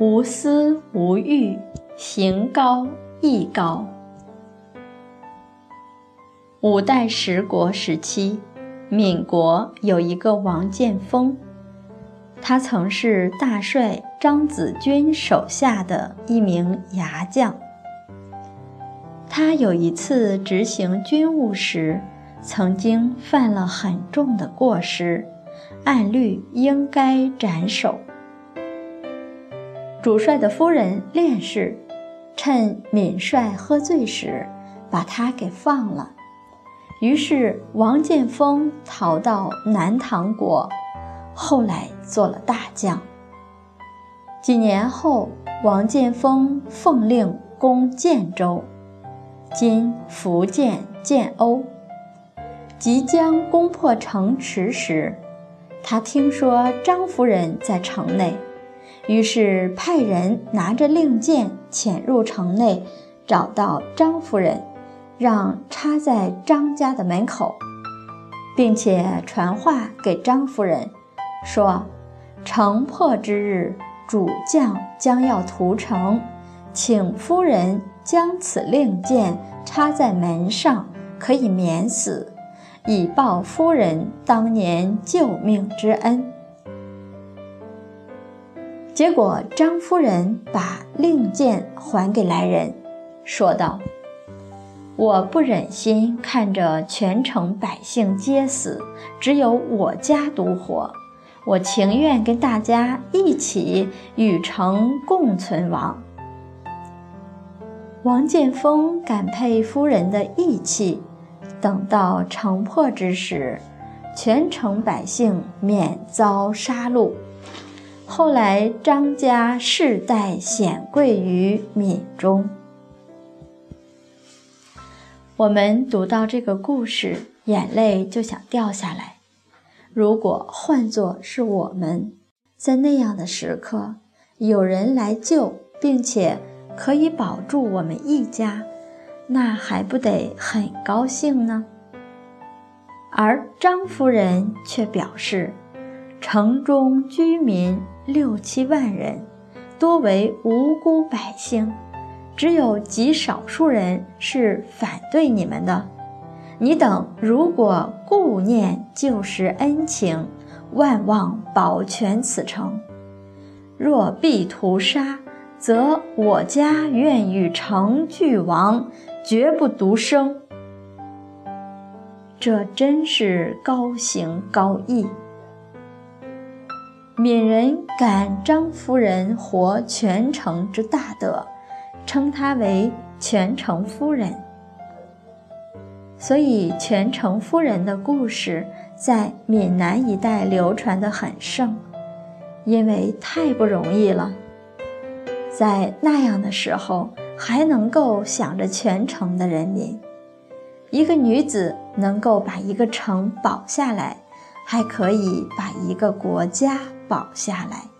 无私无欲，行高义高。五代十国时期，闽国有一个王建锋，他曾是大帅张子军手下的一名牙将。他有一次执行军务时，曾经犯了很重的过失，按律应该斩首。主帅的夫人练氏，趁闵帅喝醉时，把他给放了。于是王建锋逃到南唐国，后来做了大将。几年后，王建锋奉令攻建州（今福建建瓯），即将攻破城池时，他听说张夫人在城内。于是派人拿着令箭潜入城内，找到张夫人，让插在张家的门口，并且传话给张夫人，说：城破之日，主将将要屠城，请夫人将此令箭插在门上，可以免死，以报夫人当年救命之恩。结果，张夫人把令箭还给来人，说道：“我不忍心看着全城百姓皆死，只有我家独活，我情愿跟大家一起与城共存亡。”王建锋感佩夫人的义气，等到城破之时，全城百姓免遭杀戮。后来，张家世代显贵于闽中。我们读到这个故事，眼泪就想掉下来。如果换作是我们，在那样的时刻，有人来救，并且可以保住我们一家，那还不得很高兴呢？而张夫人却表示，城中居民。六七万人，多为无辜百姓，只有极少数人是反对你们的。你等如果顾念旧时恩情，万望保全此城；若必屠杀，则我家愿与城俱亡，绝不独生。这真是高行高义。闽人感张夫人活全城之大德，称她为全城夫人。所以全城夫人的故事在闽南一带流传得很盛，因为太不容易了，在那样的时候还能够想着全城的人民，一个女子能够把一个城保下来，还可以把一个国家。保下来。